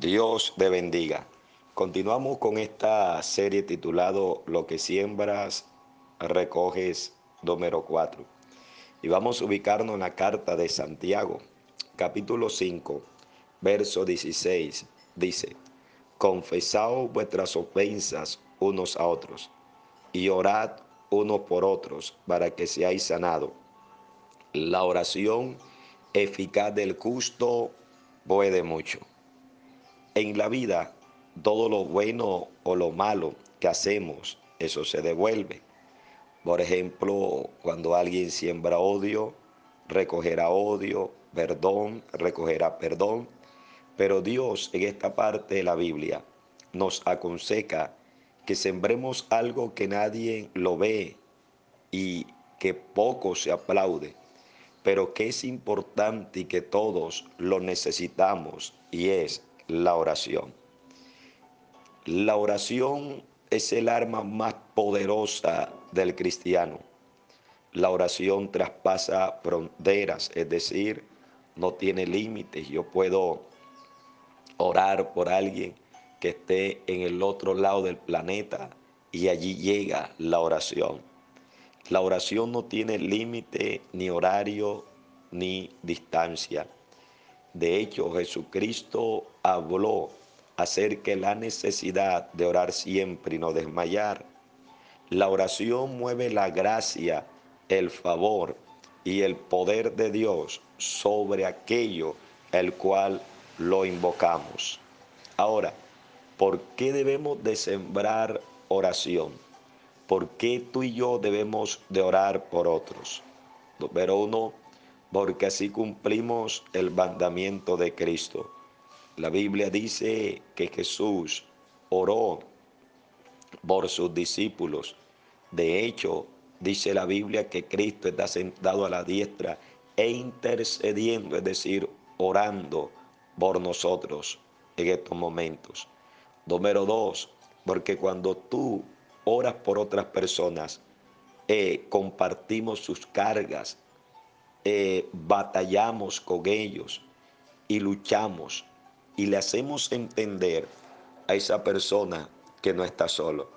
Dios te bendiga. Continuamos con esta serie titulado Lo que siembras, recoges, número 4. Y vamos a ubicarnos en la carta de Santiago, capítulo 5, verso 16. Dice, confesaos vuestras ofensas unos a otros y orad unos por otros para que seáis sanados. La oración eficaz del justo puede mucho. En la vida, todo lo bueno o lo malo que hacemos, eso se devuelve. Por ejemplo, cuando alguien siembra odio, recogerá odio, perdón, recogerá perdón. Pero Dios en esta parte de la Biblia nos aconseja que sembremos algo que nadie lo ve y que poco se aplaude, pero que es importante y que todos lo necesitamos y es la oración. La oración es el arma más poderosa del cristiano. La oración traspasa fronteras, es decir, no tiene límites. Yo puedo orar por alguien que esté en el otro lado del planeta y allí llega la oración. La oración no tiene límite, ni horario, ni distancia. De hecho, Jesucristo habló acerca de la necesidad de orar siempre y no desmayar. La oración mueve la gracia, el favor y el poder de Dios sobre aquello el cual lo invocamos. Ahora, ¿por qué debemos de sembrar oración? ¿Por qué tú y yo debemos de orar por otros? Número uno, porque así cumplimos el mandamiento de Cristo. La Biblia dice que Jesús oró por sus discípulos. De hecho, dice la Biblia que Cristo está sentado a la diestra e intercediendo, es decir, orando por nosotros en estos momentos. Número dos, porque cuando tú oras por otras personas, eh, compartimos sus cargas, eh, batallamos con ellos y luchamos y le hacemos entender a esa persona que no está solo.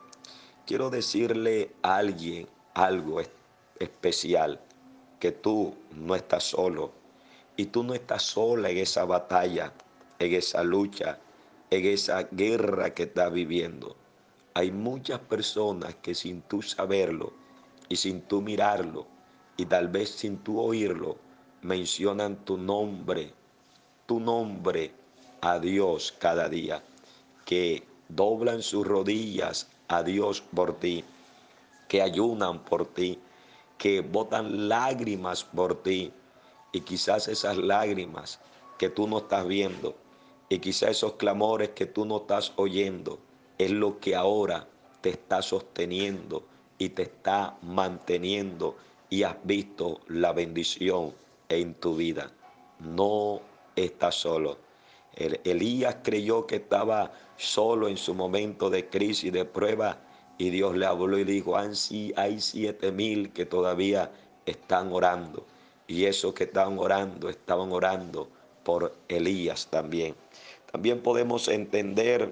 Quiero decirle a alguien algo especial, que tú no estás solo y tú no estás sola en esa batalla, en esa lucha, en esa guerra que estás viviendo. Hay muchas personas que sin tú saberlo y sin tú mirarlo, y tal vez sin tú oírlo, mencionan tu nombre, tu nombre a Dios cada día, que doblan sus rodillas a Dios por ti, que ayunan por ti, que botan lágrimas por ti, y quizás esas lágrimas que tú no estás viendo, y quizás esos clamores que tú no estás oyendo, es lo que ahora te está sosteniendo y te está manteniendo y has visto la bendición en tu vida. No estás solo. Elías creyó que estaba solo en su momento de crisis, de prueba, y Dios le habló y dijo, hay siete mil que todavía están orando. Y esos que estaban orando, estaban orando por Elías también. También podemos entender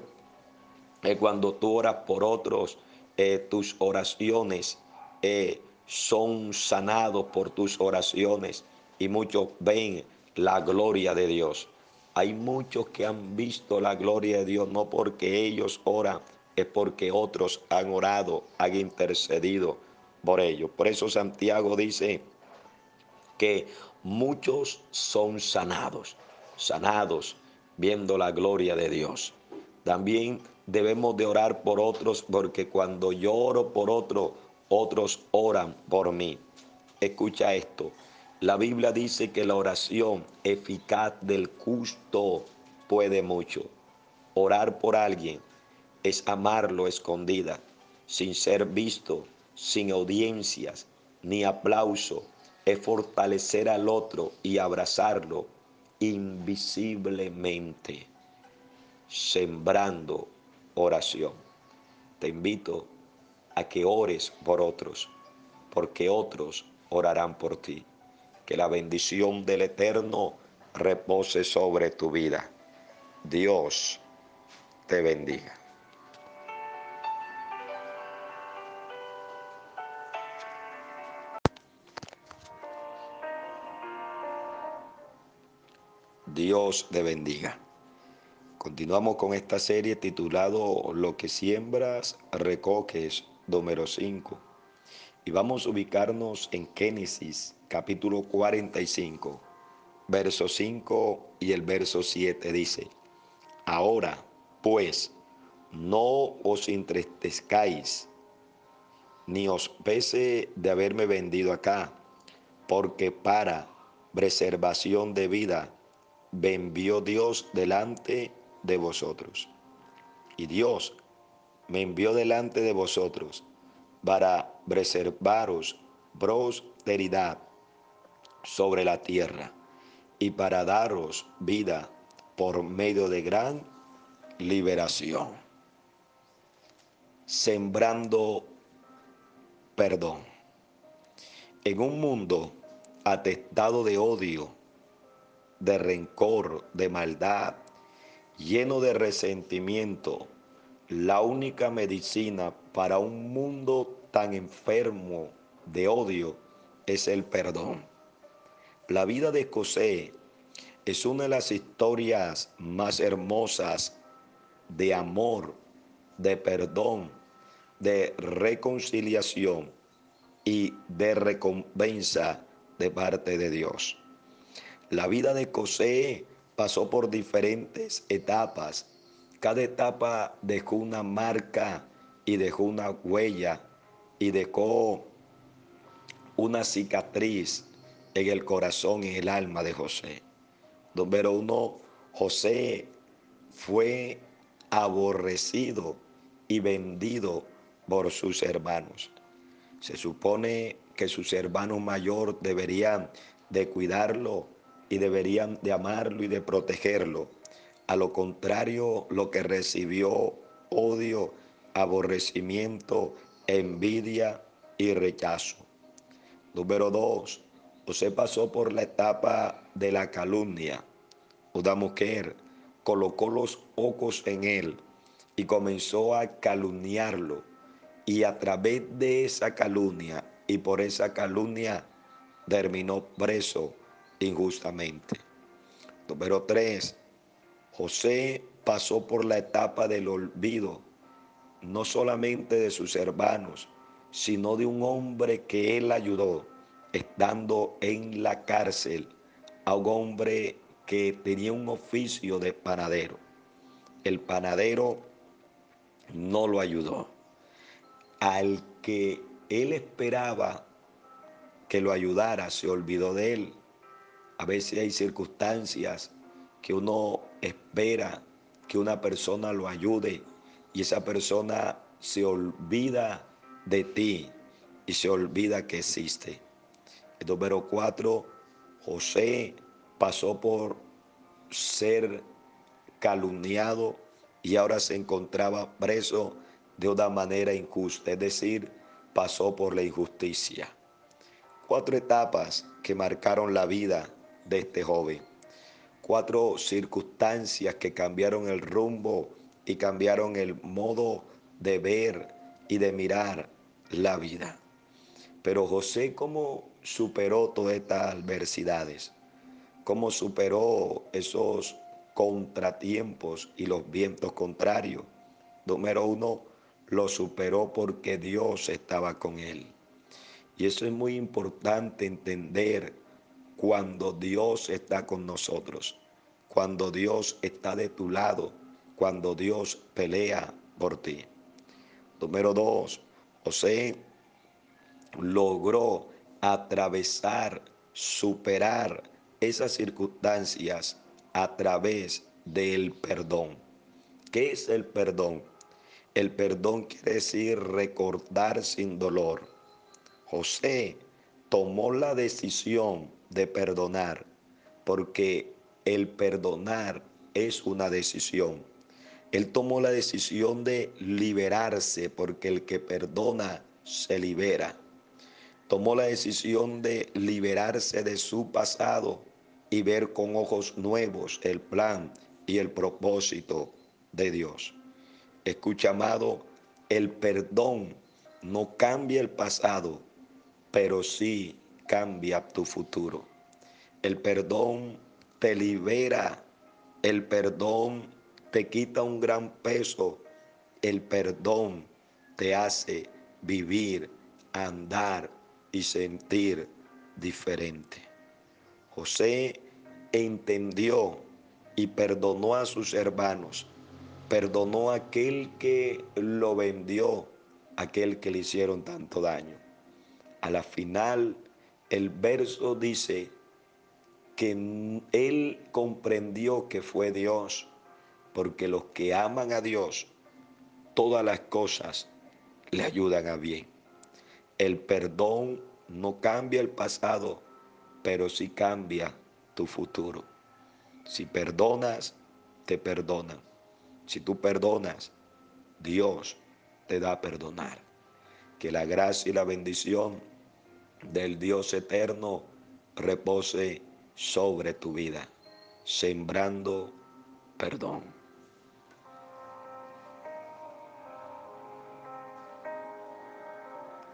que cuando tú oras por otros, eh, tus oraciones eh, son sanados por tus oraciones y muchos ven la gloria de Dios. Hay muchos que han visto la gloria de Dios no porque ellos oran, es porque otros han orado, han intercedido por ellos. Por eso Santiago dice que muchos son sanados, sanados viendo la gloria de Dios. También debemos de orar por otros porque cuando yo oro por otro, otros oran por mí. Escucha esto. La Biblia dice que la oración eficaz del justo puede mucho. Orar por alguien es amarlo escondida, sin ser visto, sin audiencias ni aplauso. Es fortalecer al otro y abrazarlo invisiblemente, sembrando oración. Te invito a que ores por otros, porque otros orarán por ti. Que la bendición del Eterno repose sobre tu vida. Dios te bendiga. Dios te bendiga. Continuamos con esta serie titulado Lo que siembras, recoges, número 5. Y vamos a ubicarnos en Génesis capítulo 45, verso 5 y el verso 7 dice, Ahora, pues, no os entristezcáis, ni os pese de haberme vendido acá, porque para preservación de vida me envió Dios delante de vosotros. Y Dios me envió delante de vosotros para preservaros prosperidad sobre la tierra y para daros vida por medio de gran liberación. Sembrando perdón. En un mundo atestado de odio, de rencor, de maldad, lleno de resentimiento, la única medicina para un mundo tan enfermo de odio es el perdón. La vida de José es una de las historias más hermosas de amor, de perdón, de reconciliación y de recompensa de parte de Dios. La vida de José pasó por diferentes etapas. Cada etapa dejó una marca y dejó una huella y dejó una cicatriz en el corazón y el alma de José. Número uno, José fue aborrecido y vendido por sus hermanos. Se supone que sus hermanos mayores deberían de cuidarlo y deberían de amarlo y de protegerlo. A lo contrario, lo que recibió odio, aborrecimiento, envidia y rechazo. Número dos, José pasó por la etapa de la calumnia. Una mujer colocó los ojos en él y comenzó a calumniarlo. Y a través de esa calumnia y por esa calumnia terminó preso injustamente. Número tres, José pasó por la etapa del olvido, no solamente de sus hermanos, sino de un hombre que él ayudó estando en la cárcel a un hombre que tenía un oficio de panadero. El panadero no lo ayudó. Al que él esperaba que lo ayudara, se olvidó de él. A veces hay circunstancias que uno espera que una persona lo ayude y esa persona se olvida de ti y se olvida que existe. El número cuatro, José pasó por ser calumniado y ahora se encontraba preso de una manera injusta, es decir, pasó por la injusticia. Cuatro etapas que marcaron la vida de este joven. Cuatro circunstancias que cambiaron el rumbo y cambiaron el modo de ver y de mirar la vida. Pero José, ¿cómo superó todas estas adversidades? ¿Cómo superó esos contratiempos y los vientos contrarios? Número uno, lo superó porque Dios estaba con él. Y eso es muy importante entender cuando Dios está con nosotros, cuando Dios está de tu lado, cuando Dios pelea por ti. Número dos, José logró atravesar, superar esas circunstancias a través del perdón. ¿Qué es el perdón? El perdón quiere decir recordar sin dolor. José tomó la decisión de perdonar, porque el perdonar es una decisión. Él tomó la decisión de liberarse, porque el que perdona se libera. Tomó la decisión de liberarse de su pasado y ver con ojos nuevos el plan y el propósito de Dios. Escucha, amado, el perdón no cambia el pasado, pero sí cambia tu futuro. El perdón te libera, el perdón te quita un gran peso, el perdón te hace vivir, andar y sentir diferente. José entendió y perdonó a sus hermanos, perdonó a aquel que lo vendió, aquel que le hicieron tanto daño. A la final, el verso dice que él comprendió que fue Dios, porque los que aman a Dios, todas las cosas le ayudan a bien. El perdón no cambia el pasado, pero sí cambia tu futuro. Si perdonas, te perdonan. Si tú perdonas, Dios te da a perdonar. Que la gracia y la bendición del Dios eterno repose sobre tu vida, sembrando perdón.